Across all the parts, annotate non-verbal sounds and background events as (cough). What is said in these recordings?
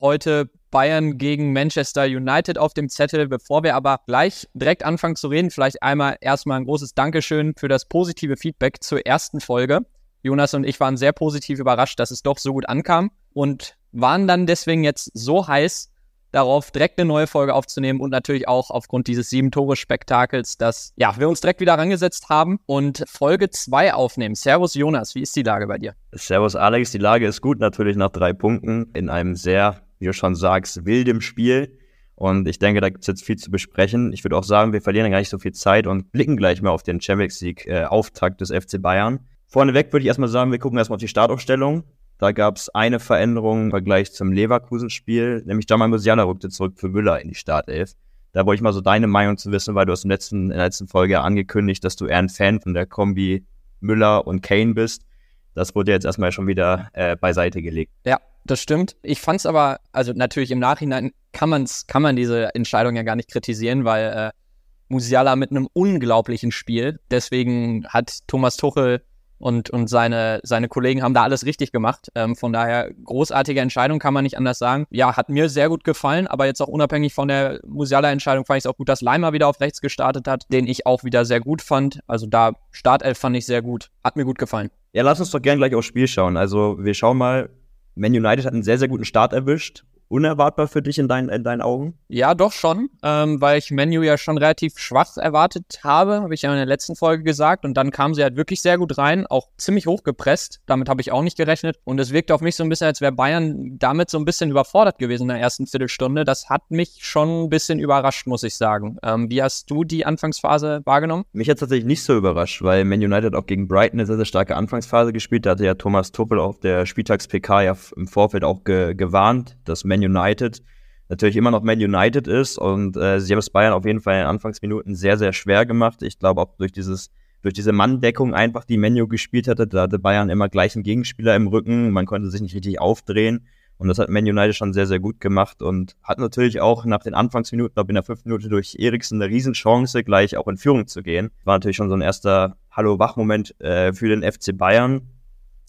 Heute Bayern gegen Manchester United auf dem Zettel. Bevor wir aber gleich direkt anfangen zu reden, vielleicht einmal erstmal ein großes Dankeschön für das positive Feedback zur ersten Folge. Jonas und ich waren sehr positiv überrascht, dass es doch so gut ankam und waren dann deswegen jetzt so heiß darauf, direkt eine neue Folge aufzunehmen und natürlich auch aufgrund dieses sieben-Tore-Spektakels, dass ja, wir uns direkt wieder rangesetzt haben und Folge 2 aufnehmen. Servus Jonas, wie ist die Lage bei dir? Servus Alex, die Lage ist gut, natürlich nach drei Punkten in einem sehr wie du schon sagst, wildem Spiel. Und ich denke, da gibt es jetzt viel zu besprechen. Ich würde auch sagen, wir verlieren gar nicht so viel Zeit und blicken gleich mal auf den Champions League-Auftakt äh, des FC Bayern. Vorneweg würde ich erstmal sagen, wir gucken erstmal auf die Startaufstellung. Da gab es eine Veränderung im Vergleich zum Leverkusen-Spiel, nämlich Jamal Musiala rückte zurück für Müller in die Startelf. Da wollte ich mal so deine Meinung zu wissen, weil du hast im letzten, in der letzten Folge angekündigt, dass du eher ein Fan von der Kombi Müller und Kane bist. Das wurde jetzt erstmal schon wieder äh, beiseite gelegt. Ja, das stimmt. Ich fand es aber, also natürlich im Nachhinein kann, man's, kann man diese Entscheidung ja gar nicht kritisieren, weil äh, Musiala mit einem unglaublichen Spiel. Deswegen hat Thomas Tuchel und, und seine, seine Kollegen haben da alles richtig gemacht. Ähm, von daher, großartige Entscheidung, kann man nicht anders sagen. Ja, hat mir sehr gut gefallen, aber jetzt auch unabhängig von der Musiala-Entscheidung fand ich es auch gut, dass Leimer wieder auf rechts gestartet hat, den ich auch wieder sehr gut fand. Also da, Startelf fand ich sehr gut. Hat mir gut gefallen. Ja, lass uns doch gerne gleich aufs Spiel schauen. Also wir schauen mal, Man United hat einen sehr, sehr guten Start erwischt unerwartbar für dich in, dein, in deinen Augen? Ja, doch schon, ähm, weil ich Menu ja schon relativ schwach erwartet habe, habe ich ja in der letzten Folge gesagt. Und dann kam sie halt wirklich sehr gut rein, auch ziemlich hoch gepresst. Damit habe ich auch nicht gerechnet. Und es wirkte auf mich so ein bisschen, als wäre Bayern damit so ein bisschen überfordert gewesen in der ersten Viertelstunde. Das hat mich schon ein bisschen überrascht, muss ich sagen. Ähm, wie hast du die Anfangsphase wahrgenommen? Mich hat tatsächlich nicht so überrascht, weil Man United auch gegen Brighton eine sehr, sehr starke Anfangsphase gespielt. Da hatte ja Thomas Tuppel auf der Spieltags-PK ja im Vorfeld auch ge gewarnt, dass Man United natürlich immer noch Man United ist und äh, sie haben es Bayern auf jeden Fall in Anfangsminuten sehr, sehr schwer gemacht. Ich glaube auch durch dieses durch diese Manndeckung einfach, die Menu gespielt hatte, da hatte Bayern immer gleich einen Gegenspieler im Rücken, man konnte sich nicht richtig aufdrehen und das hat Man United schon sehr, sehr gut gemacht und hat natürlich auch nach den Anfangsminuten, glaube in der fünften Minute durch Eriksen eine Riesenchance, gleich auch in Führung zu gehen. War natürlich schon so ein erster Hallo-Wach-Moment äh, für den FC Bayern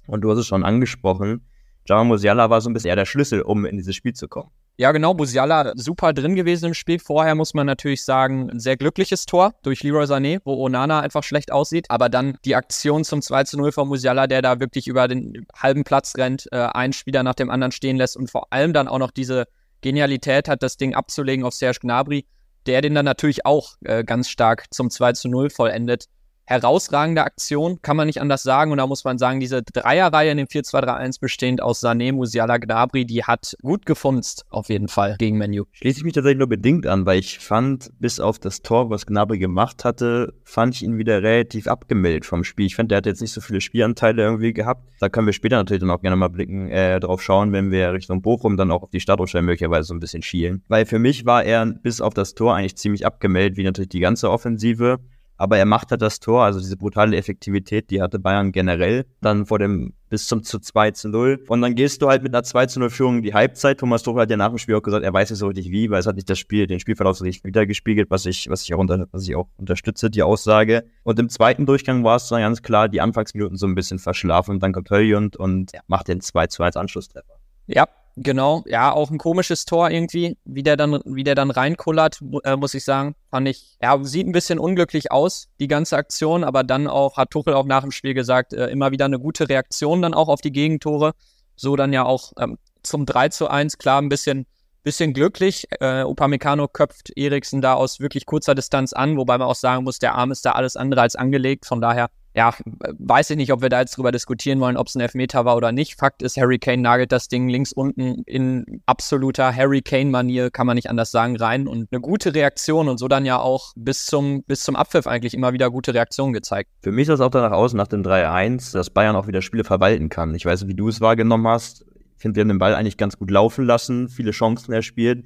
und du hast es schon angesprochen, Jamal Musiala war so ein bisschen eher der Schlüssel, um in dieses Spiel zu kommen. Ja, genau. Musiala super drin gewesen im Spiel. Vorher muss man natürlich sagen, ein sehr glückliches Tor durch Leroy Sané, wo Onana einfach schlecht aussieht. Aber dann die Aktion zum 2 zu 0 von Musiala, der da wirklich über den halben Platz rennt, äh, einen Spieler nach dem anderen stehen lässt und vor allem dann auch noch diese Genialität hat, das Ding abzulegen auf Serge Gnabry, der den dann natürlich auch äh, ganz stark zum 2 zu 0 vollendet herausragende Aktion, kann man nicht anders sagen. Und da muss man sagen, diese Dreierreihe in dem 4-2-3-1 bestehend aus Sané, Musiala, Gnabry, die hat gut gefunzt, auf jeden Fall, gegen Menu. Schließe ich mich tatsächlich nur bedingt an, weil ich fand, bis auf das Tor, was Gnabry gemacht hatte, fand ich ihn wieder relativ abgemeldet vom Spiel. Ich fand, der hat jetzt nicht so viele Spielanteile irgendwie gehabt. Da können wir später natürlich dann auch gerne mal blicken, äh, drauf schauen, wenn wir Richtung Bochum dann auch auf die Startaufstellung möglicherweise so ein bisschen schielen. Weil für mich war er bis auf das Tor eigentlich ziemlich abgemeldet, wie natürlich die ganze Offensive aber er macht halt das Tor, also diese brutale Effektivität, die hatte Bayern generell, dann vor dem bis zum zu 2 zu 0. Und dann gehst du halt mit einer 2 zu 0 Führung in die Halbzeit. Thomas Tuchel hat ja nach dem Spiel auch gesagt, er weiß nicht so richtig wie, weil es hat nicht das Spiel, den Spielverlauf so richtig wiedergespiegelt, was ich, was ich auch unter, was ich auch unterstütze, die Aussage. Und im zweiten Durchgang war es dann ganz klar, die Anfangsminuten so ein bisschen verschlafen und dann kommt Höljund und ja, macht den 2 zu 1 Anschlusstreffer. Ja, Genau, ja, auch ein komisches Tor irgendwie, wie der dann, wie der dann reinkullert, äh, muss ich sagen. Fand ich, ja, sieht ein bisschen unglücklich aus, die ganze Aktion, aber dann auch, hat Tuchel auch nach dem Spiel gesagt, äh, immer wieder eine gute Reaktion dann auch auf die Gegentore. So dann ja auch ähm, zum 3 zu 1, klar, ein bisschen, bisschen glücklich. Äh, Upamecano köpft Eriksen da aus wirklich kurzer Distanz an, wobei man auch sagen muss, der Arm ist da alles andere als angelegt, von daher ja, weiß ich nicht, ob wir da jetzt drüber diskutieren wollen, ob es ein Elfmeter war oder nicht. Fakt ist, Harry Kane nagelt das Ding links unten in absoluter Harry Kane-Manier, kann man nicht anders sagen, rein. Und eine gute Reaktion und so dann ja auch bis zum, bis zum Abpfiff eigentlich immer wieder gute Reaktionen gezeigt. Für mich sah es auch danach aus, nach dem 3-1, dass Bayern auch wieder Spiele verwalten kann. Ich weiß nicht, wie du es wahrgenommen hast. Ich finde, wir haben den Ball eigentlich ganz gut laufen lassen, viele Chancen erspielt.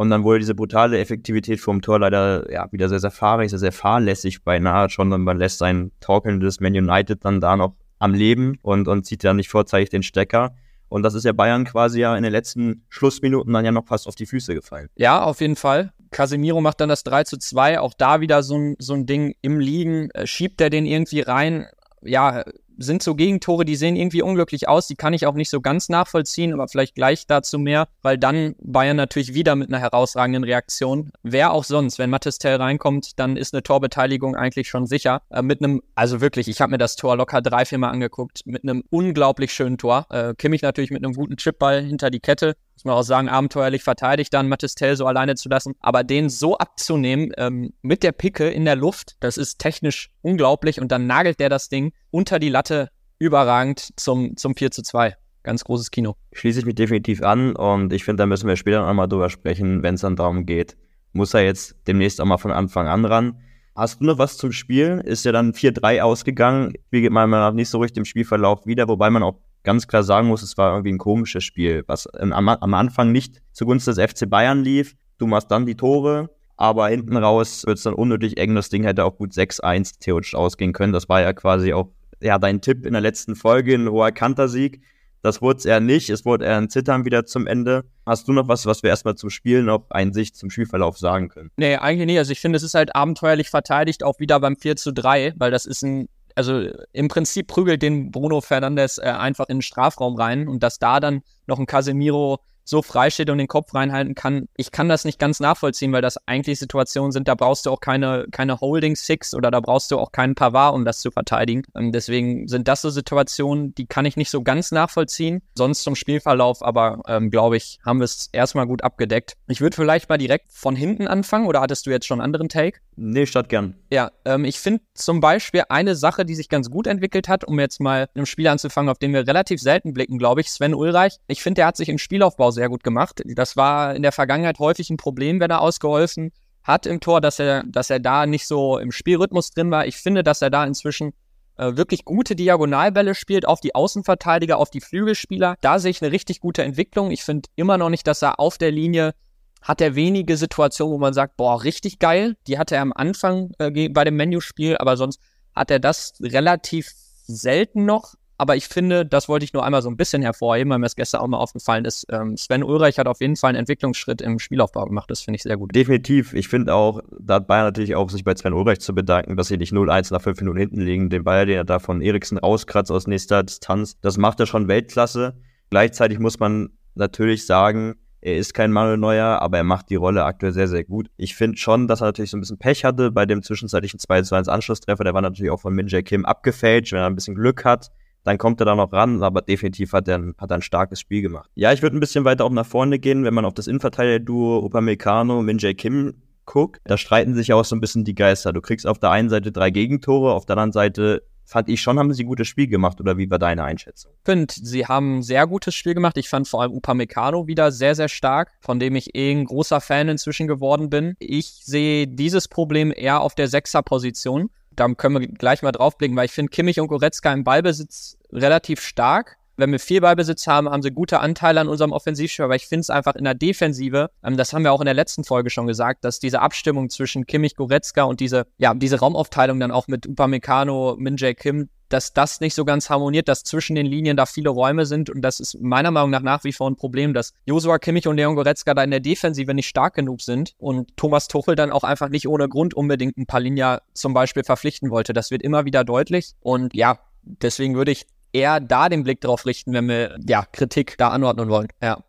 Und dann wurde diese brutale Effektivität vom Tor leider ja, wieder sehr, sehr fahrig, sehr, sehr fahrlässig beinahe schon. Und man lässt sein torkelndes Man United dann da noch am Leben und, und zieht dann nicht vorzeitig den Stecker. Und das ist ja Bayern quasi ja in den letzten Schlussminuten dann ja noch fast auf die Füße gefallen. Ja, auf jeden Fall. Casemiro macht dann das 3 zu 2. Auch da wieder so ein, so ein Ding im Liegen. Äh, schiebt er den irgendwie rein? Ja, sind so Gegentore, die sehen irgendwie unglücklich aus. Die kann ich auch nicht so ganz nachvollziehen, aber vielleicht gleich dazu mehr, weil dann Bayern natürlich wieder mit einer herausragenden Reaktion. Wer auch sonst, wenn Mattes Tell reinkommt, dann ist eine Torbeteiligung eigentlich schon sicher. Äh, mit einem, also wirklich, ich habe mir das Tor locker drei, vier Mal angeguckt, mit einem unglaublich schönen Tor. Äh, Kimmich natürlich mit einem guten Chipball hinter die Kette muss man auch sagen, abenteuerlich verteidigt, dann Mattes Tell so alleine zu lassen. Aber den so abzunehmen, ähm, mit der Picke in der Luft, das ist technisch unglaublich. Und dann nagelt der das Ding unter die Latte überragend zum, zum 4 zu 2. Ganz großes Kino. Schließe ich mich definitiv an und ich finde, da müssen wir später noch mal drüber sprechen, wenn es dann darum geht. Muss er jetzt demnächst auch mal von Anfang an ran. Hast du noch was zum Spiel? Ist ja dann 4-3 ausgegangen. Spiel geht meiner Meinung nach nicht so richtig im Spielverlauf wieder, wobei man auch ganz klar sagen muss, es war irgendwie ein komisches Spiel, was am, am Anfang nicht zugunsten des FC Bayern lief. Du machst dann die Tore, aber hinten raus wird es dann unnötig eng. Das Ding hätte auch gut 6-1 theoretisch ausgehen können. Das war ja quasi auch ja, dein Tipp in der letzten Folge, ein hoher Kantersieg. Das wurde es eher nicht. Es wurde eher ein Zittern wieder zum Ende. Hast du noch was, was wir erstmal zum Spielen auf einen Sicht zum Spielverlauf sagen können? Nee, eigentlich nicht. Also ich finde, es ist halt abenteuerlich verteidigt, auch wieder beim 4 zu 3, weil das ist ein also im Prinzip prügelt den Bruno Fernandes äh, einfach in den Strafraum rein und dass da dann noch ein Casemiro so frei steht und den Kopf reinhalten kann. Ich kann das nicht ganz nachvollziehen, weil das eigentlich Situationen sind, da brauchst du auch keine, keine Holding Six oder da brauchst du auch keinen Pavard, um das zu verteidigen. Ähm, deswegen sind das so Situationen, die kann ich nicht so ganz nachvollziehen. Sonst zum Spielverlauf, aber ähm, glaube ich, haben wir es erstmal gut abgedeckt. Ich würde vielleicht mal direkt von hinten anfangen oder hattest du jetzt schon einen anderen Take? Nee, statt gern. Ja, ähm, ich finde zum Beispiel eine Sache, die sich ganz gut entwickelt hat, um jetzt mal einem Spiel anzufangen, auf den wir relativ selten blicken, glaube ich, Sven Ulreich. Ich finde, der hat sich im Spielaufbau sehr gut gemacht. Das war in der Vergangenheit häufig ein Problem, wenn er ausgeholfen hat im Tor, dass er, dass er da nicht so im Spielrhythmus drin war. Ich finde, dass er da inzwischen äh, wirklich gute Diagonalbälle spielt auf die Außenverteidiger, auf die Flügelspieler. Da sehe ich eine richtig gute Entwicklung. Ich finde immer noch nicht, dass er auf der Linie hat er wenige Situationen, wo man sagt, boah, richtig geil. Die hatte er am Anfang äh, bei dem Menüspiel, aber sonst hat er das relativ selten noch. Aber ich finde, das wollte ich nur einmal so ein bisschen hervorheben, weil mir das gestern auch mal aufgefallen ist. Ähm, Sven Ulreich hat auf jeden Fall einen Entwicklungsschritt im Spielaufbau gemacht. Das finde ich sehr gut. Definitiv. Ich finde auch, da hat Bayern natürlich auch sich bei Sven Ulreich zu bedanken, dass sie nicht 0-1 nach 5 Minuten hinten liegen. Den Ball, den er da von Eriksen rauskratzt aus nächster Distanz, das macht er schon Weltklasse. Gleichzeitig muss man natürlich sagen, er ist kein Manuel Neuer, aber er macht die Rolle aktuell sehr, sehr gut. Ich finde schon, dass er natürlich so ein bisschen Pech hatte bei dem zwischenzeitlichen 2 2 1 Anschlusstreffer. Der war natürlich auch von Min Jae Kim abgefälscht. Wenn er ein bisschen Glück hat, dann kommt er da noch ran, aber definitiv hat er, ein, hat ein starkes Spiel gemacht. Ja, ich würde ein bisschen weiter auch nach vorne gehen, wenn man auf das Innenverteidiger-Duo Upamecano, Min Jae Kim guckt. Da streiten sich auch so ein bisschen die Geister. Du kriegst auf der einen Seite drei Gegentore, auf der anderen Seite fand ich schon, haben sie ein gutes Spiel gemacht oder wie war deine Einschätzung? Ich finde, sie haben ein sehr gutes Spiel gemacht. Ich fand vor allem Upamecano wieder sehr, sehr stark, von dem ich eh ein großer Fan inzwischen geworden bin. Ich sehe dieses Problem eher auf der Sechser-Position. Da können wir gleich mal draufblicken, weil ich finde Kimmich und Goretzka im Ballbesitz relativ stark wenn wir viel Ballbesitz haben, haben sie gute Anteile an unserem Offensivspiel, aber ich finde es einfach in der Defensive, ähm, das haben wir auch in der letzten Folge schon gesagt, dass diese Abstimmung zwischen Kimmich, Goretzka und diese, ja, diese Raumaufteilung dann auch mit Upamecano, Min Jae Kim, dass das nicht so ganz harmoniert, dass zwischen den Linien da viele Räume sind. Und das ist meiner Meinung nach nach wie vor ein Problem, dass Josua Kimmich und Leon Goretzka da in der Defensive nicht stark genug sind und Thomas Tuchel dann auch einfach nicht ohne Grund unbedingt ein Palinja zum Beispiel verpflichten wollte. Das wird immer wieder deutlich. Und ja, deswegen würde ich eher da den Blick drauf richten, wenn wir ja Kritik da anordnen wollen. Ja.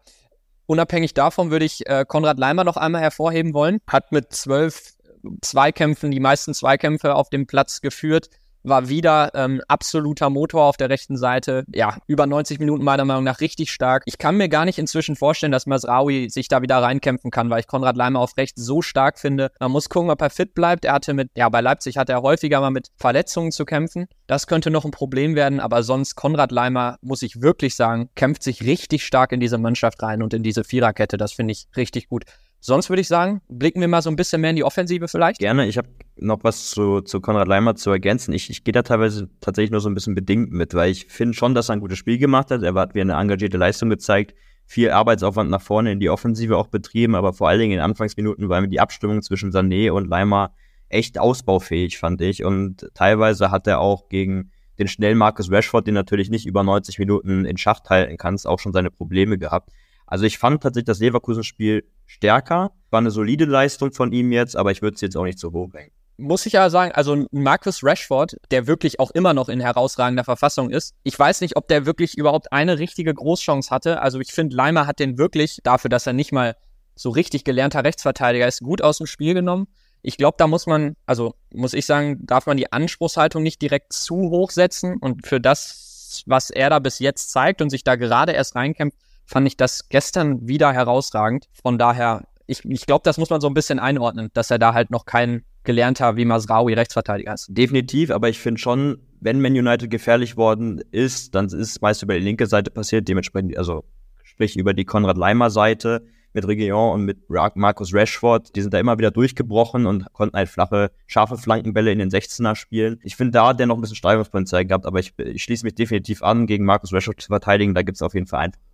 Unabhängig davon würde ich äh, Konrad Leimer noch einmal hervorheben wollen. Hat mit zwölf Zweikämpfen die meisten Zweikämpfe auf dem Platz geführt war wieder ähm, absoluter Motor auf der rechten Seite. Ja, über 90 Minuten meiner Meinung nach richtig stark. Ich kann mir gar nicht inzwischen vorstellen, dass Masraoui sich da wieder reinkämpfen kann, weil ich Konrad Leimer auf rechts so stark finde. Man muss gucken, ob er fit bleibt. Er hatte mit, ja, bei Leipzig hatte er häufiger mal mit Verletzungen zu kämpfen. Das könnte noch ein Problem werden, aber sonst Konrad Leimer, muss ich wirklich sagen, kämpft sich richtig stark in diese Mannschaft rein und in diese Viererkette. Das finde ich richtig gut. Sonst würde ich sagen, blicken wir mal so ein bisschen mehr in die Offensive vielleicht. Gerne. Ich habe noch was zu, zu Konrad Leimer zu ergänzen. Ich, ich gehe da teilweise tatsächlich nur so ein bisschen bedingt mit, weil ich finde schon, dass er ein gutes Spiel gemacht hat. Er hat wie eine engagierte Leistung gezeigt, viel Arbeitsaufwand nach vorne in die Offensive auch betrieben, aber vor allen Dingen in den Anfangsminuten war mir die Abstimmung zwischen Sané und Leimer echt ausbaufähig, fand ich. Und teilweise hat er auch gegen den schnellen Marcus Rashford, den natürlich nicht über 90 Minuten in Schacht halten kannst, auch schon seine Probleme gehabt. Also ich fand tatsächlich das Leverkusen-Spiel stärker. War eine solide Leistung von ihm jetzt, aber ich würde es jetzt auch nicht so hoch hängen. muss ich ja sagen, also Marcus Rashford, der wirklich auch immer noch in herausragender Verfassung ist. Ich weiß nicht, ob der wirklich überhaupt eine richtige Großchance hatte. Also ich finde, Leimer hat den wirklich dafür, dass er nicht mal so richtig gelernter Rechtsverteidiger ist, gut aus dem Spiel genommen. Ich glaube, da muss man, also muss ich sagen, darf man die Anspruchshaltung nicht direkt zu hoch setzen. Und für das, was er da bis jetzt zeigt und sich da gerade erst reinkämpft, fand ich das gestern wieder herausragend. Von daher, ich, ich glaube, das muss man so ein bisschen einordnen, dass er da halt noch kein gelernter wie Masraoui Rechtsverteidiger ist. Definitiv, aber ich finde schon, wenn Man United gefährlich worden ist, dann ist es meist über die linke Seite passiert, dementsprechend, also sprich über die Konrad-Leimer-Seite mit Region und mit Markus Rashford, die sind da immer wieder durchgebrochen und konnten halt flache, scharfe Flankenbälle in den 16er spielen. Ich finde, da hat der noch ein bisschen Steigerungspotenzial gehabt, aber ich, ich schließe mich definitiv an, gegen Markus Rashford zu verteidigen. Da gibt es auf jeden Fall einfache.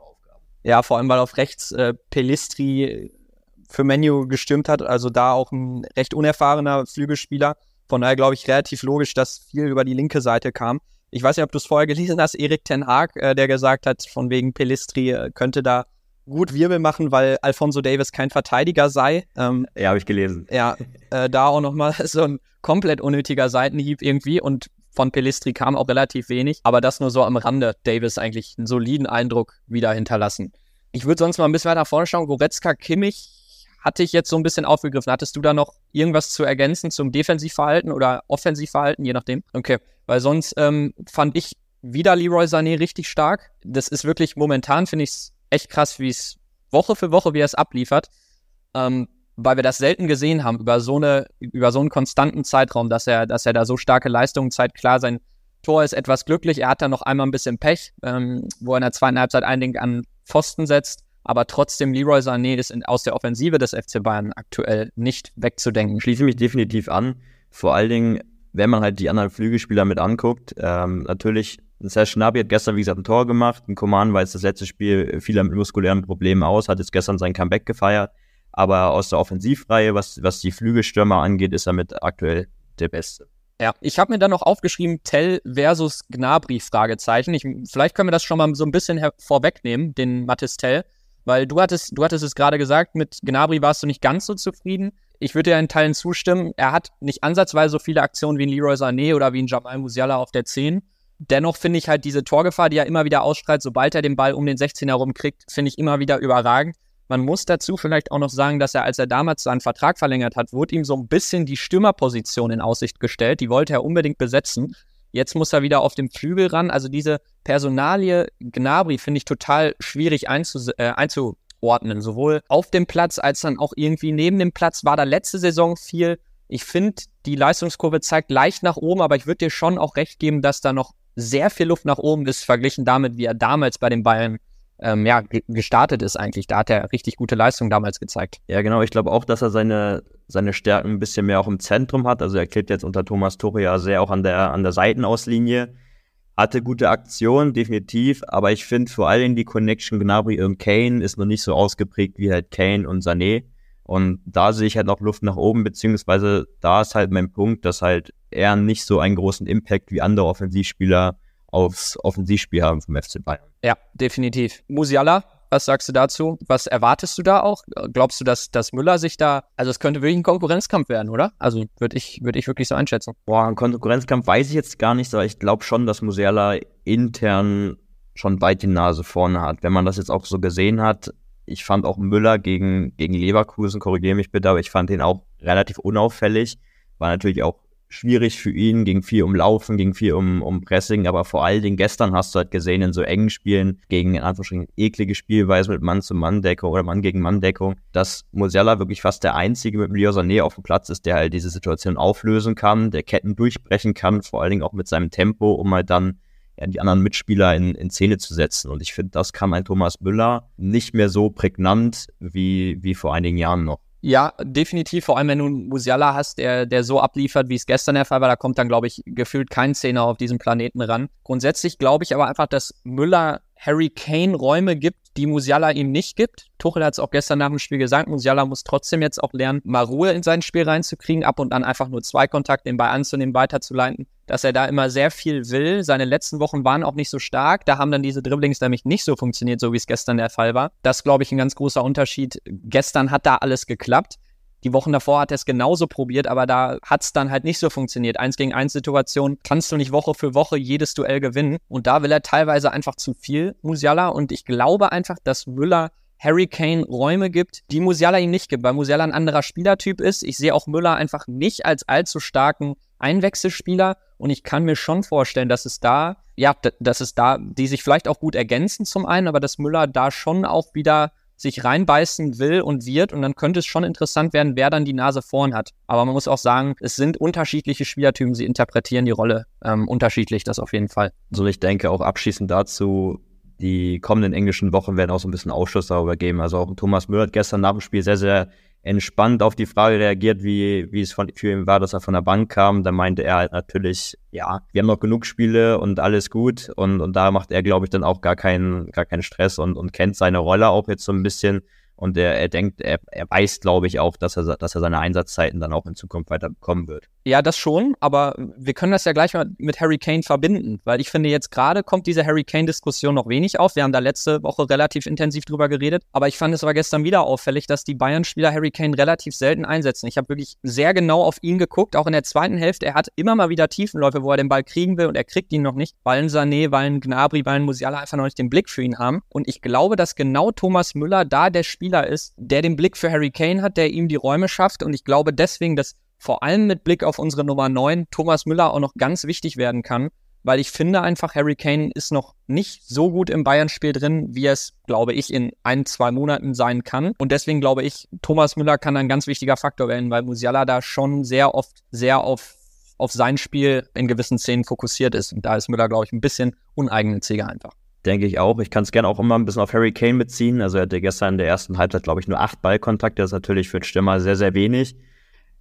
Ja, vor allem, weil auf rechts äh, Pelistri für Menu gestürmt hat, also da auch ein recht unerfahrener Flügelspieler. Von daher glaube ich relativ logisch, dass viel über die linke Seite kam. Ich weiß nicht, ob du es vorher gelesen hast, Erik Ten Haag, äh, der gesagt hat, von wegen Pelistri äh, könnte da gut Wirbel machen, weil Alfonso Davis kein Verteidiger sei. Ähm, ja, habe ich gelesen. Ja, äh, da auch nochmal (laughs) so ein komplett unnötiger Seitenhieb irgendwie und von Pelistri kam auch relativ wenig, aber das nur so am Rande. Davis eigentlich einen soliden Eindruck wieder hinterlassen. Ich würde sonst mal ein bisschen weiter vorne schauen. Goretzka, Kimmich hatte ich jetzt so ein bisschen aufgegriffen. Hattest du da noch irgendwas zu ergänzen zum Defensivverhalten oder Offensivverhalten, je nachdem? Okay, weil sonst ähm, fand ich wieder Leroy Sané richtig stark. Das ist wirklich momentan, finde ich es echt krass, wie es Woche für Woche, wie er es abliefert. Ähm, weil wir das selten gesehen haben über so eine, über so einen konstanten Zeitraum, dass er, dass er da so starke Leistungen zeigt. Klar, sein Tor ist etwas glücklich. Er hat da noch einmal ein bisschen Pech, ähm, wo er in der zweiten Halbzeit Ding an Pfosten setzt. Aber trotzdem, Leroy Sané ist in, aus der Offensive des FC Bayern aktuell nicht wegzudenken. Schließe mich definitiv an. Vor allen Dingen, wenn man halt die anderen Flügelspieler mit anguckt. Ähm, natürlich Serge Gnabry hat gestern, wie gesagt, ein Tor gemacht. Ein Coman war jetzt das letzte Spiel vieler mit muskulären Problemen aus, hat jetzt gestern sein Comeback gefeiert. Aber aus der Offensivreihe, was, was die Flügelstürmer angeht, ist er mit aktuell der Beste. Ja, ich habe mir dann noch aufgeschrieben, Tell versus Gnabry, Fragezeichen. Ich, vielleicht können wir das schon mal so ein bisschen vorwegnehmen, den Mathis Tell, weil du hattest, du hattest es gerade gesagt, mit Gnabry warst du nicht ganz so zufrieden. Ich würde dir in Teilen zustimmen. Er hat nicht ansatzweise so viele Aktionen wie ein Leroy Sané oder wie ein Jamal Musiala auf der 10. Dennoch finde ich halt diese Torgefahr, die er immer wieder ausstrahlt, sobald er den Ball um den 16er rumkriegt, finde ich immer wieder überragend. Man muss dazu vielleicht auch noch sagen, dass er, als er damals seinen Vertrag verlängert hat, wurde ihm so ein bisschen die Stürmerposition in Aussicht gestellt. Die wollte er unbedingt besetzen. Jetzt muss er wieder auf dem Flügel ran. Also diese Personalie Gnabry finde ich total schwierig einzu äh, einzuordnen. Sowohl auf dem Platz als dann auch irgendwie neben dem Platz war da letzte Saison viel. Ich finde, die Leistungskurve zeigt leicht nach oben, aber ich würde dir schon auch recht geben, dass da noch sehr viel Luft nach oben ist, verglichen damit, wie er damals bei den Bayern ähm, ja, gestartet ist eigentlich. Da hat er richtig gute Leistung damals gezeigt. Ja, genau. Ich glaube auch, dass er seine, seine Stärken ein bisschen mehr auch im Zentrum hat. Also er klebt jetzt unter Thomas Tuchel sehr auch an der, an der Seitenauslinie. Hatte gute Aktionen, definitiv. Aber ich finde vor allem die Connection Gnabry und Kane ist noch nicht so ausgeprägt wie halt Kane und Sané. Und da sehe ich halt noch Luft nach oben, beziehungsweise da ist halt mein Punkt, dass halt er nicht so einen großen Impact wie andere Offensivspieler aufs Offensivspiel haben vom FC Bayern. Ja, definitiv. Musiala, was sagst du dazu? Was erwartest du da auch? Glaubst du, dass, dass Müller sich da, also es könnte wirklich ein Konkurrenzkampf werden, oder? Also würde ich, würde ich wirklich so einschätzen. Boah, ein Konkurrenzkampf weiß ich jetzt gar nicht, aber ich glaube schon, dass Musiala intern schon weit die Nase vorne hat. Wenn man das jetzt auch so gesehen hat, ich fand auch Müller gegen, gegen Leverkusen, korrigiere mich bitte, aber ich fand den auch relativ unauffällig. War natürlich auch schwierig für ihn, ging viel um Laufen, ging viel um, um Pressing, aber vor allen Dingen gestern hast du halt gesehen in so engen Spielen gegen in Anführungsstrichen eklige Spielweise mit Mann-zu-Mann-Deckung oder Mann-gegen-Mann-Deckung, dass Musiala wirklich fast der Einzige mit Leo Sané auf dem Platz ist, der halt diese Situation auflösen kann, der Ketten durchbrechen kann, vor allen Dingen auch mit seinem Tempo, um halt dann die anderen Mitspieler in, in Szene zu setzen. Und ich finde, das kann ein Thomas Müller nicht mehr so prägnant wie, wie vor einigen Jahren noch. Ja, definitiv. Vor allem, wenn du einen Musiala hast, der, der so abliefert, wie es gestern der Fall war, da kommt dann, glaube ich, gefühlt kein Zehner auf diesem Planeten ran. Grundsätzlich glaube ich aber einfach, dass Müller Harry Kane Räume gibt, die Musiala ihm nicht gibt. Tuchel hat es auch gestern nach dem Spiel gesagt, Musiala muss trotzdem jetzt auch lernen, mal Ruhe in sein Spiel reinzukriegen, ab und an einfach nur zwei Kontakte, den Ball anzunehmen, weiterzuleiten, dass er da immer sehr viel will. Seine letzten Wochen waren auch nicht so stark, da haben dann diese Dribblings nämlich nicht so funktioniert, so wie es gestern der Fall war. Das glaube ich ein ganz großer Unterschied. Gestern hat da alles geklappt. Die Wochen davor hat er es genauso probiert, aber da hat es dann halt nicht so funktioniert. Eins gegen eins Situation kannst du nicht Woche für Woche jedes Duell gewinnen. Und da will er teilweise einfach zu viel, Musiala. Und ich glaube einfach, dass Müller Harry Kane Räume gibt, die Musiala ihm nicht gibt, weil Musiala ein anderer Spielertyp ist. Ich sehe auch Müller einfach nicht als allzu starken Einwechselspieler und ich kann mir schon vorstellen, dass es da, ja, dass es da, die sich vielleicht auch gut ergänzen zum einen, aber dass Müller da schon auch wieder sich reinbeißen will und wird und dann könnte es schon interessant werden, wer dann die Nase vorn hat. Aber man muss auch sagen, es sind unterschiedliche Spielertypen, sie interpretieren die Rolle ähm, unterschiedlich, das auf jeden Fall. So, ich denke auch abschließend dazu, die kommenden englischen Wochen werden auch so ein bisschen Aufschluss darüber geben. Also auch Thomas Müller hat gestern nach dem Spiel sehr, sehr entspannt auf die Frage reagiert, wie, wie es von, für ihn war, dass er von der Bank kam. Da meinte er halt natürlich, ja, wir haben noch genug Spiele und alles gut. Und, und da macht er, glaube ich, dann auch gar keinen, gar keinen Stress und, und kennt seine Rolle auch jetzt so ein bisschen. Und er, er denkt, er, er weiß, glaube ich, auch, dass er, dass er seine Einsatzzeiten dann auch in Zukunft weiter bekommen wird. Ja, das schon, aber wir können das ja gleich mal mit Harry Kane verbinden, weil ich finde, jetzt gerade kommt diese Harry Kane-Diskussion noch wenig auf. Wir haben da letzte Woche relativ intensiv drüber geredet, aber ich fand es aber gestern wieder auffällig, dass die Bayern-Spieler Harry Kane relativ selten einsetzen. Ich habe wirklich sehr genau auf ihn geguckt, auch in der zweiten Hälfte. Er hat immer mal wieder Tiefenläufe, wo er den Ball kriegen will und er kriegt ihn noch nicht, weil ein Sané, weil ein Gnabry, weil ein Musiala einfach noch nicht den Blick für ihn haben. Und ich glaube, dass genau Thomas Müller da der Spieler Spieler ist, der den Blick für Harry Kane hat, der ihm die Räume schafft. Und ich glaube deswegen, dass vor allem mit Blick auf unsere Nummer 9 Thomas Müller auch noch ganz wichtig werden kann, weil ich finde einfach, Harry Kane ist noch nicht so gut im Bayern-Spiel drin, wie es, glaube ich, in ein, zwei Monaten sein kann. Und deswegen glaube ich, Thomas Müller kann ein ganz wichtiger Faktor werden, weil Musiala da schon sehr oft sehr auf, auf sein Spiel in gewissen Szenen fokussiert ist. Und da ist Müller, glaube ich, ein bisschen uneigennütziger einfach denke ich auch. Ich kann es gerne auch immer ein bisschen auf Harry Kane beziehen. Also er hatte gestern in der ersten Halbzeit, glaube ich, nur acht Ballkontakte. Das ist natürlich für einen Stürmer sehr, sehr wenig.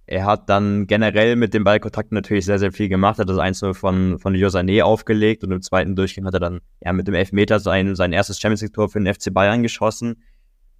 Er hat dann generell mit den Ballkontakten natürlich sehr, sehr viel gemacht. Er hat das 1 von, von Josané aufgelegt und im zweiten Durchgang hat er dann ja mit dem Elfmeter sein, sein erstes Champions League-Tor für den FC Bayern geschossen.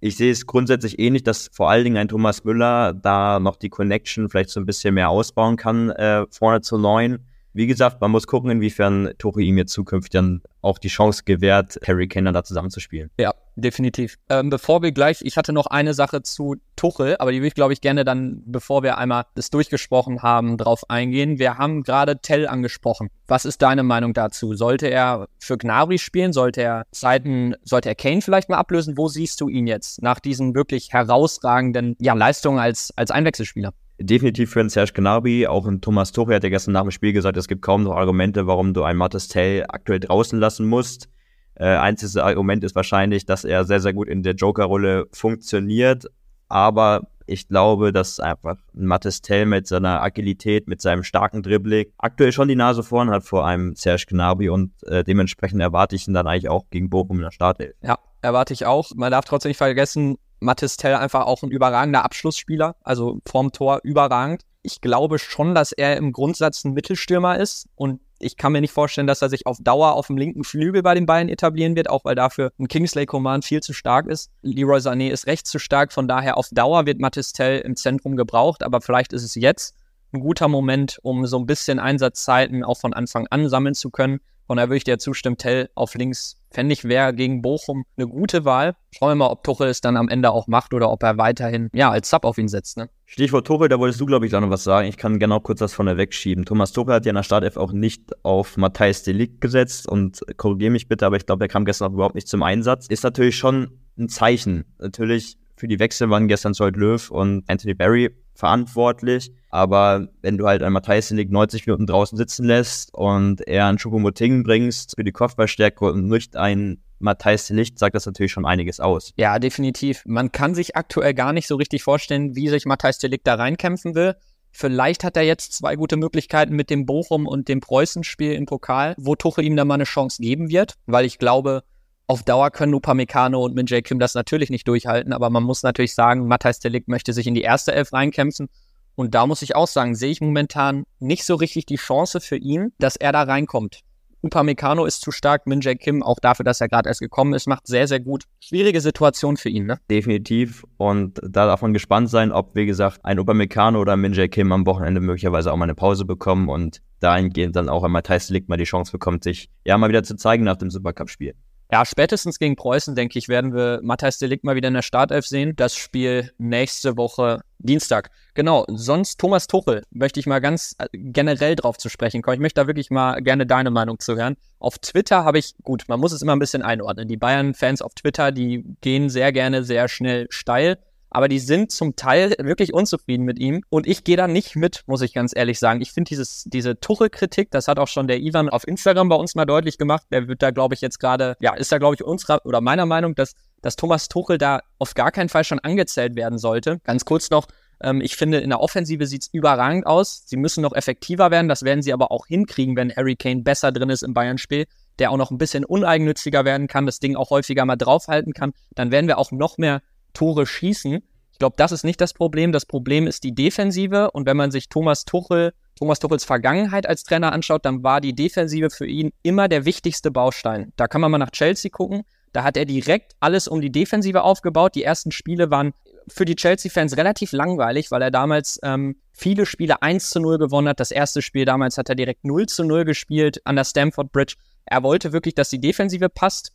Ich sehe es grundsätzlich ähnlich, dass vor allen Dingen ein Thomas Müller da noch die Connection vielleicht so ein bisschen mehr ausbauen kann, äh, vorne zu neun. Wie gesagt, man muss gucken, inwiefern Tuchel ihm jetzt zukünftig dann auch die Chance gewährt, Harry Kane da zusammenzuspielen. Ja, definitiv. Ähm, bevor wir gleich, ich hatte noch eine Sache zu Tuchel, aber die will ich, glaube ich, gerne dann, bevor wir einmal das durchgesprochen haben, drauf eingehen. Wir haben gerade Tell angesprochen. Was ist deine Meinung dazu? Sollte er für Gnabry spielen? Sollte er Seiten, sollte er Kane vielleicht mal ablösen? Wo siehst du ihn jetzt nach diesen wirklich herausragenden ja, Leistungen als, als Einwechselspieler? Definitiv für einen Serge Gnabry. Auch ein Thomas Tuchel hat ja gestern nach dem Spiel gesagt, es gibt kaum noch Argumente, warum du einen Mattes Tell aktuell draußen lassen musst. Äh, einziges Argument ist wahrscheinlich, dass er sehr, sehr gut in der Joker-Rolle funktioniert. Aber ich glaube, dass einfach ein Mattes Tell mit seiner Agilität, mit seinem starken Dribbling aktuell schon die Nase vorn hat vor einem Serge Gnabry und äh, dementsprechend erwarte ich ihn dann eigentlich auch gegen Bochum in der Startelf. Ja, erwarte ich auch. Man darf trotzdem nicht vergessen, Mathis Tell einfach auch ein überragender Abschlussspieler, also vorm Tor überragend. Ich glaube schon, dass er im Grundsatz ein Mittelstürmer ist und ich kann mir nicht vorstellen, dass er sich auf Dauer auf dem linken Flügel bei den Bayern etablieren wird, auch weil dafür ein Kingsley Coman viel zu stark ist. Leroy Sané ist rechts zu stark, von daher auf Dauer wird Mathis Tell im Zentrum gebraucht, aber vielleicht ist es jetzt ein guter Moment, um so ein bisschen Einsatzzeiten auch von Anfang an sammeln zu können. Von daher würde ich dir zustimmen, Tell auf links fände ich, wäre gegen Bochum eine gute Wahl. Schauen wir mal, ob Tuchel es dann am Ende auch macht oder ob er weiterhin ja als Sub auf ihn setzt. Ne? Stichwort Tuchel, da wolltest du, glaube ich, auch noch was sagen. Ich kann genau kurz das von der wegschieben. Thomas Tuchel hat ja in der Startelf auch nicht auf Matthijs Delikt gesetzt und korrigiere mich bitte, aber ich glaube, er kam gestern auch überhaupt nicht zum Einsatz. Ist natürlich schon ein Zeichen. Natürlich für die Wechsel waren gestern Zolt Löw und Anthony Barry verantwortlich. Aber wenn du halt einen Matthijs Delikt 90 Minuten draußen sitzen lässt und er einen Choupo-Moting bringst für die Kopfballstärke und nicht einen Matthijs Licht sagt das natürlich schon einiges aus. Ja, definitiv. Man kann sich aktuell gar nicht so richtig vorstellen, wie sich Matthijs Delikt da reinkämpfen will. Vielleicht hat er jetzt zwei gute Möglichkeiten mit dem Bochum und dem Preußen-Spiel im Pokal, wo Tuchel ihm dann mal eine Chance geben wird, weil ich glaube, auf Dauer können Upamecano und Min Kim das natürlich nicht durchhalten, aber man muss natürlich sagen, Matthijs Delikt möchte sich in die erste Elf reinkämpfen und da muss ich auch sagen, sehe ich momentan nicht so richtig die Chance für ihn, dass er da reinkommt. Upamecano ist zu stark, Min Jae Kim, auch dafür, dass er gerade erst gekommen ist, macht sehr, sehr gut. Schwierige Situation für ihn, ne? Definitiv. Und da darf man gespannt sein, ob, wie gesagt, ein Upamecano oder Min Jae Kim am Wochenende möglicherweise auch mal eine Pause bekommen und dahingehend dann auch einmal Thijs Lick mal die Chance bekommt, sich ja mal wieder zu zeigen nach dem Supercup-Spiel. Ja, spätestens gegen Preußen, denke ich, werden wir Matthias Delikt mal wieder in der Startelf sehen. Das Spiel nächste Woche Dienstag. Genau, sonst Thomas Tuchel möchte ich mal ganz äh, generell drauf zu sprechen kommen. Ich möchte da wirklich mal gerne deine Meinung zu hören. Auf Twitter habe ich, gut, man muss es immer ein bisschen einordnen. Die Bayern-Fans auf Twitter, die gehen sehr gerne sehr schnell steil aber die sind zum Teil wirklich unzufrieden mit ihm. Und ich gehe da nicht mit, muss ich ganz ehrlich sagen. Ich finde dieses, diese Tuchel-Kritik, das hat auch schon der Ivan auf Instagram bei uns mal deutlich gemacht. Der wird da, glaube ich, jetzt gerade, ja, ist da, glaube ich, unserer oder meiner Meinung, dass, dass Thomas Tuchel da auf gar keinen Fall schon angezählt werden sollte. Ganz kurz noch, ähm, ich finde, in der Offensive sieht's überragend aus. Sie müssen noch effektiver werden. Das werden sie aber auch hinkriegen, wenn Harry Kane besser drin ist im Bayern-Spiel der auch noch ein bisschen uneigennütziger werden kann, das Ding auch häufiger mal draufhalten kann, dann werden wir auch noch mehr Tore schießen. Ich glaube, das ist nicht das Problem. Das Problem ist die Defensive. Und wenn man sich Thomas Tuchel, Thomas Tuchels Vergangenheit als Trainer anschaut, dann war die Defensive für ihn immer der wichtigste Baustein. Da kann man mal nach Chelsea gucken. Da hat er direkt alles um die Defensive aufgebaut. Die ersten Spiele waren für die Chelsea-Fans relativ langweilig, weil er damals ähm, viele Spiele 1 zu 0 gewonnen hat. Das erste Spiel damals hat er direkt 0 zu 0 gespielt an der Stamford Bridge. Er wollte wirklich, dass die Defensive passt.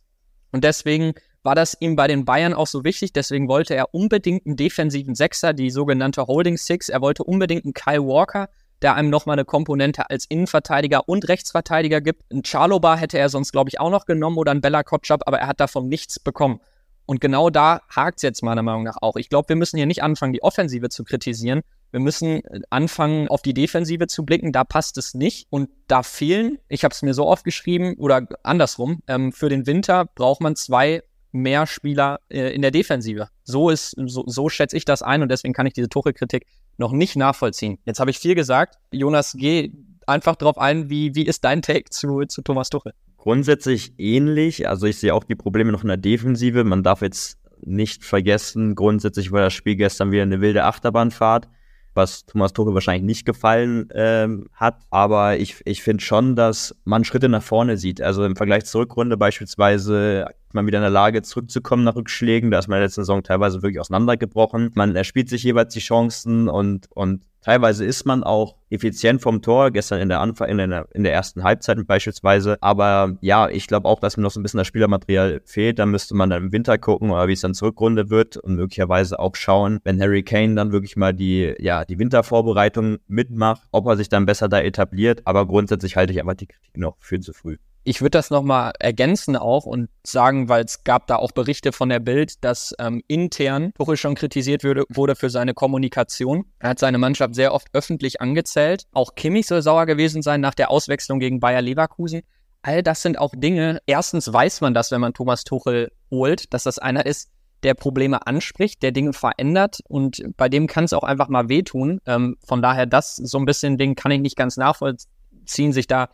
Und deswegen war das ihm bei den Bayern auch so wichtig. Deswegen wollte er unbedingt einen defensiven Sechser, die sogenannte Holding Six. Er wollte unbedingt einen Kyle Walker, der einem nochmal eine Komponente als Innenverteidiger und Rechtsverteidiger gibt. Ein Charlobar hätte er sonst, glaube ich, auch noch genommen oder ein Bella Kotschap, aber er hat davon nichts bekommen. Und genau da hakt es jetzt meiner Meinung nach auch. Ich glaube, wir müssen hier nicht anfangen, die Offensive zu kritisieren. Wir müssen anfangen, auf die Defensive zu blicken. Da passt es nicht. Und da fehlen, ich habe es mir so oft geschrieben oder andersrum, ähm, für den Winter braucht man zwei mehr Spieler äh, in der Defensive. So ist, so, so schätze ich das ein und deswegen kann ich diese Tuchel-Kritik noch nicht nachvollziehen. Jetzt habe ich viel gesagt. Jonas, geh einfach drauf ein, wie, wie ist dein Take zu, zu Thomas Tuchel? Grundsätzlich ähnlich. Also ich sehe auch die Probleme noch in der Defensive. Man darf jetzt nicht vergessen, grundsätzlich war das Spiel gestern wieder eine wilde Achterbahnfahrt was Thomas Tuchel wahrscheinlich nicht gefallen ähm, hat. Aber ich, ich finde schon, dass man Schritte nach vorne sieht. Also im Vergleich zur Rückrunde beispielsweise man wieder in der Lage, zurückzukommen nach Rückschlägen. Da ist man in der letzten Saison teilweise wirklich auseinandergebrochen. Man erspielt sich jeweils die Chancen und, und Teilweise ist man auch effizient vom Tor, gestern in der Anfang, in der, in der ersten Halbzeit beispielsweise. Aber ja, ich glaube auch, dass mir noch so ein bisschen das Spielermaterial fehlt. Da müsste man dann im Winter gucken oder wie es dann zurückrunde wird und möglicherweise auch schauen, wenn Harry Kane dann wirklich mal die, ja, die Wintervorbereitung mitmacht, ob er sich dann besser da etabliert. Aber grundsätzlich halte ich einfach die Kritik noch viel zu früh. Ich würde das nochmal ergänzen auch und sagen, weil es gab da auch Berichte von der Bild, dass ähm, intern Tuchel schon kritisiert würde, wurde für seine Kommunikation. Er hat seine Mannschaft sehr oft öffentlich angezählt. Auch Kimmich soll sauer gewesen sein nach der Auswechslung gegen Bayer Leverkusen. All das sind auch Dinge. Erstens weiß man das, wenn man Thomas Tuchel holt, dass das einer ist, der Probleme anspricht, der Dinge verändert und bei dem kann es auch einfach mal wehtun. Ähm, von daher, das so ein bisschen Ding kann ich nicht ganz nachvollziehen, sich da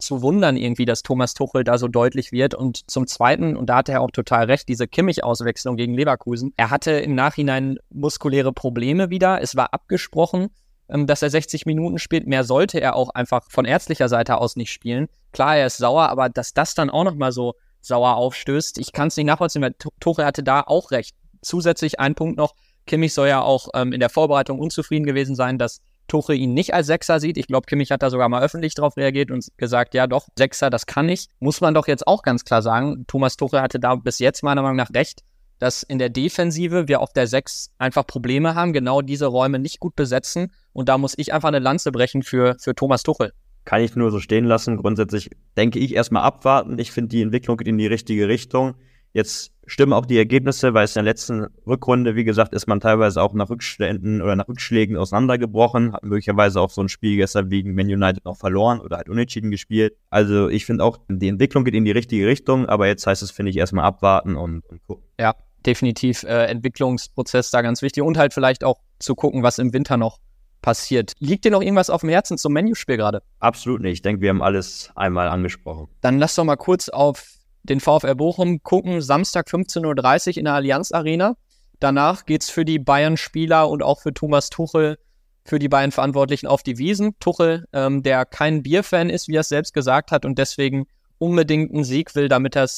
zu wundern irgendwie, dass Thomas Tuchel da so deutlich wird. Und zum Zweiten, und da hat er auch total recht, diese Kimmich-Auswechslung gegen Leverkusen. Er hatte im Nachhinein muskuläre Probleme wieder. Es war abgesprochen, ähm, dass er 60 Minuten spielt. Mehr sollte er auch einfach von ärztlicher Seite aus nicht spielen. Klar, er ist sauer, aber dass das dann auch nochmal so sauer aufstößt, ich kann es nicht nachvollziehen, weil Tuchel hatte da auch recht. Zusätzlich ein Punkt noch, Kimmich soll ja auch ähm, in der Vorbereitung unzufrieden gewesen sein, dass Tuchel ihn nicht als Sechser sieht. Ich glaube, Kimmich hat da sogar mal öffentlich drauf reagiert und gesagt, ja doch, Sechser, das kann ich. Muss man doch jetzt auch ganz klar sagen. Thomas Tuchel hatte da bis jetzt meiner Meinung nach recht, dass in der Defensive wir auf der Sechs einfach Probleme haben, genau diese Räume nicht gut besetzen. Und da muss ich einfach eine Lanze brechen für, für Thomas Tuchel. Kann ich nur so stehen lassen. Grundsätzlich denke ich erstmal abwarten. Ich finde, die Entwicklung geht in die richtige Richtung. Jetzt stimmen auch die Ergebnisse, weil es in der letzten Rückrunde, wie gesagt, ist man teilweise auch nach Rückständen oder nach Rückschlägen auseinandergebrochen, hat möglicherweise auch so ein Spiel gestern wegen Man United noch verloren oder hat unentschieden gespielt. Also ich finde auch, die Entwicklung geht in die richtige Richtung, aber jetzt heißt es, finde ich, erstmal abwarten und, und gucken. Ja, definitiv äh, Entwicklungsprozess da ganz wichtig und halt vielleicht auch zu gucken, was im Winter noch passiert. Liegt dir noch irgendwas auf dem Herzen zum Menüspiel gerade? Absolut nicht. Ich denke, wir haben alles einmal angesprochen. Dann lass doch mal kurz auf den VfR Bochum gucken, Samstag 15.30 Uhr in der Allianz Arena. Danach geht's für die Bayern-Spieler und auch für Thomas Tuchel, für die beiden Verantwortlichen auf die Wiesen. Tuchel, ähm, der kein Bierfan ist, wie er es selbst gesagt hat und deswegen unbedingt einen Sieg will, damit er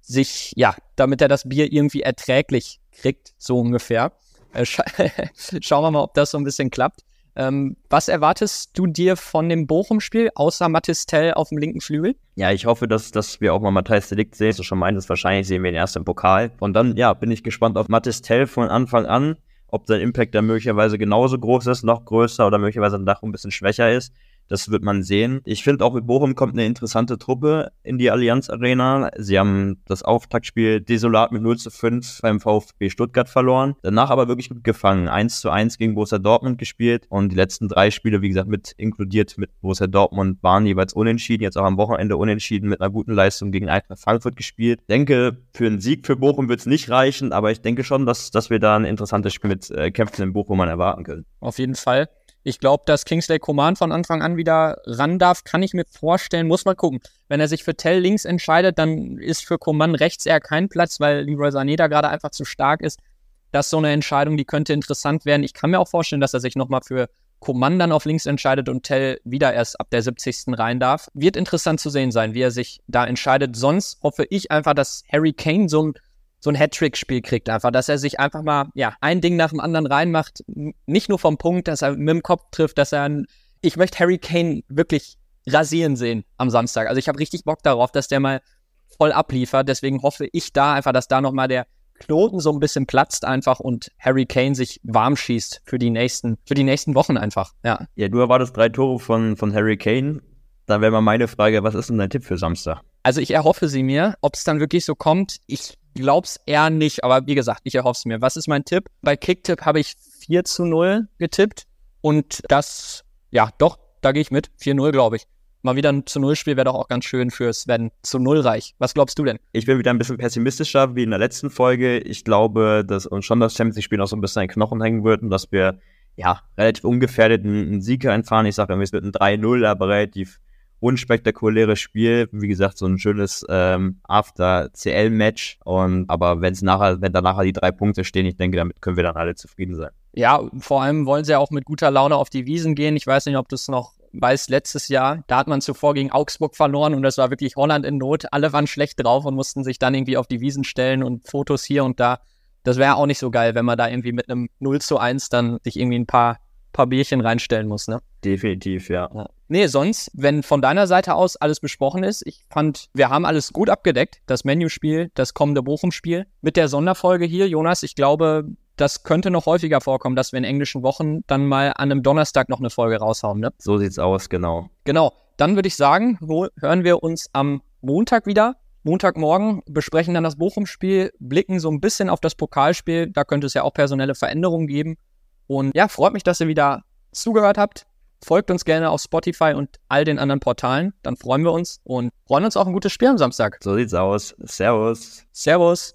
sich, ja, damit er das Bier irgendwie erträglich kriegt, so ungefähr. Äh, scha (laughs) schauen wir mal, ob das so ein bisschen klappt. Ähm, was erwartest du dir von dem Bochum-Spiel, außer Mathis Tell auf dem linken Flügel? Ja, ich hoffe, dass, dass wir auch mal Matthijs Delikt sehen. Du schon meintest, wahrscheinlich sehen wir ihn erst im Pokal. Und dann, ja, bin ich gespannt auf Mathis Tell von Anfang an ob sein Impact dann möglicherweise genauso groß ist, noch größer oder möglicherweise noch ein bisschen schwächer ist. Das wird man sehen. Ich finde auch mit Bochum kommt eine interessante Truppe in die Allianz Arena. Sie haben das Auftaktspiel desolat mit 0 zu 5 beim VfB Stuttgart verloren. Danach aber wirklich gut gefangen. 1 zu 1 gegen Borussia Dortmund gespielt und die letzten drei Spiele, wie gesagt, mit inkludiert mit Borussia Dortmund waren jeweils unentschieden. Jetzt auch am Wochenende unentschieden mit einer guten Leistung gegen Eintracht Frankfurt gespielt. denke, für einen Sieg für Bochum wird es nicht reichen, aber ich denke schon, dass, dass wir da ein interessantes Spiel mit äh, Kämpfen in Bochum erwarten können. Auf jeden Fall. Ich glaube, dass Kingsley Coman von Anfang an wieder ran darf, kann ich mir vorstellen. Muss man gucken. Wenn er sich für Tell links entscheidet, dann ist für Coman rechts eher kein Platz, weil Leroy Sané da gerade einfach zu stark ist. Das ist so eine Entscheidung, die könnte interessant werden. Ich kann mir auch vorstellen, dass er sich nochmal für Coman dann auf links entscheidet und Tell wieder erst ab der 70. rein darf. Wird interessant zu sehen sein, wie er sich da entscheidet. Sonst hoffe ich einfach, dass Harry Kane so ein so ein Hattrick-Spiel kriegt einfach, dass er sich einfach mal, ja, ein Ding nach dem anderen reinmacht. Nicht nur vom Punkt, dass er mit dem Kopf trifft, dass er, ein, ich möchte Harry Kane wirklich rasieren sehen am Samstag. Also ich habe richtig Bock darauf, dass der mal voll abliefert. Deswegen hoffe ich da einfach, dass da nochmal der Knoten so ein bisschen platzt einfach und Harry Kane sich warm schießt für die nächsten, für die nächsten Wochen einfach. Ja. Ja, du erwartest drei Tore von, von Harry Kane. Da wäre mal meine Frage, was ist denn dein Tipp für Samstag? Also ich erhoffe sie mir. Ob es dann wirklich so kommt, ich glaub's eher nicht, aber wie gesagt, ich erhoffe es mir. Was ist mein Tipp? Bei Kicktipp habe ich 4 zu 0 getippt und das, ja, doch, da gehe ich mit. 4-0, glaube ich. Mal wieder ein zu Null Spiel wäre doch auch ganz schön für Sven. Zu Null reich. Was glaubst du denn? Ich bin wieder ein bisschen pessimistischer wie in der letzten Folge. Ich glaube, dass uns schon das Champions League-Spiel noch so ein bisschen ein Knochen hängen wird und dass wir ja relativ ungefährdet einen Sieg einfahren. Ich sage, es wird ein 3-0, aber relativ unspektakuläres Spiel. Wie gesagt, so ein schönes ähm, After-CL-Match. Und aber wenn es nachher, wenn da nachher die drei Punkte stehen, ich denke, damit können wir dann alle zufrieden sein. Ja, vor allem wollen sie ja auch mit guter Laune auf die Wiesen gehen. Ich weiß nicht, ob du es noch weißt, letztes Jahr, da hat man zuvor gegen Augsburg verloren und das war wirklich Holland in Not. Alle waren schlecht drauf und mussten sich dann irgendwie auf die Wiesen stellen und Fotos hier und da. Das wäre auch nicht so geil, wenn man da irgendwie mit einem 0 zu 1 dann sich irgendwie ein paar paar Bierchen reinstellen muss, ne? Definitiv, ja. ja. Nee, sonst, wenn von deiner Seite aus alles besprochen ist, ich fand, wir haben alles gut abgedeckt. Das Menüspiel, das kommende Bochum-Spiel. Mit der Sonderfolge hier, Jonas, ich glaube, das könnte noch häufiger vorkommen, dass wir in englischen Wochen dann mal an einem Donnerstag noch eine Folge raushauen, ne? So sieht's aus, genau. Genau. Dann würde ich sagen, hören wir uns am Montag wieder. Montagmorgen besprechen dann das Bochum-Spiel, blicken so ein bisschen auf das Pokalspiel. Da könnte es ja auch personelle Veränderungen geben. Und ja, freut mich, dass ihr wieder zugehört habt. Folgt uns gerne auf Spotify und all den anderen Portalen. Dann freuen wir uns und freuen uns auf ein gutes Spiel am Samstag. So sieht's aus. Servus. Servus.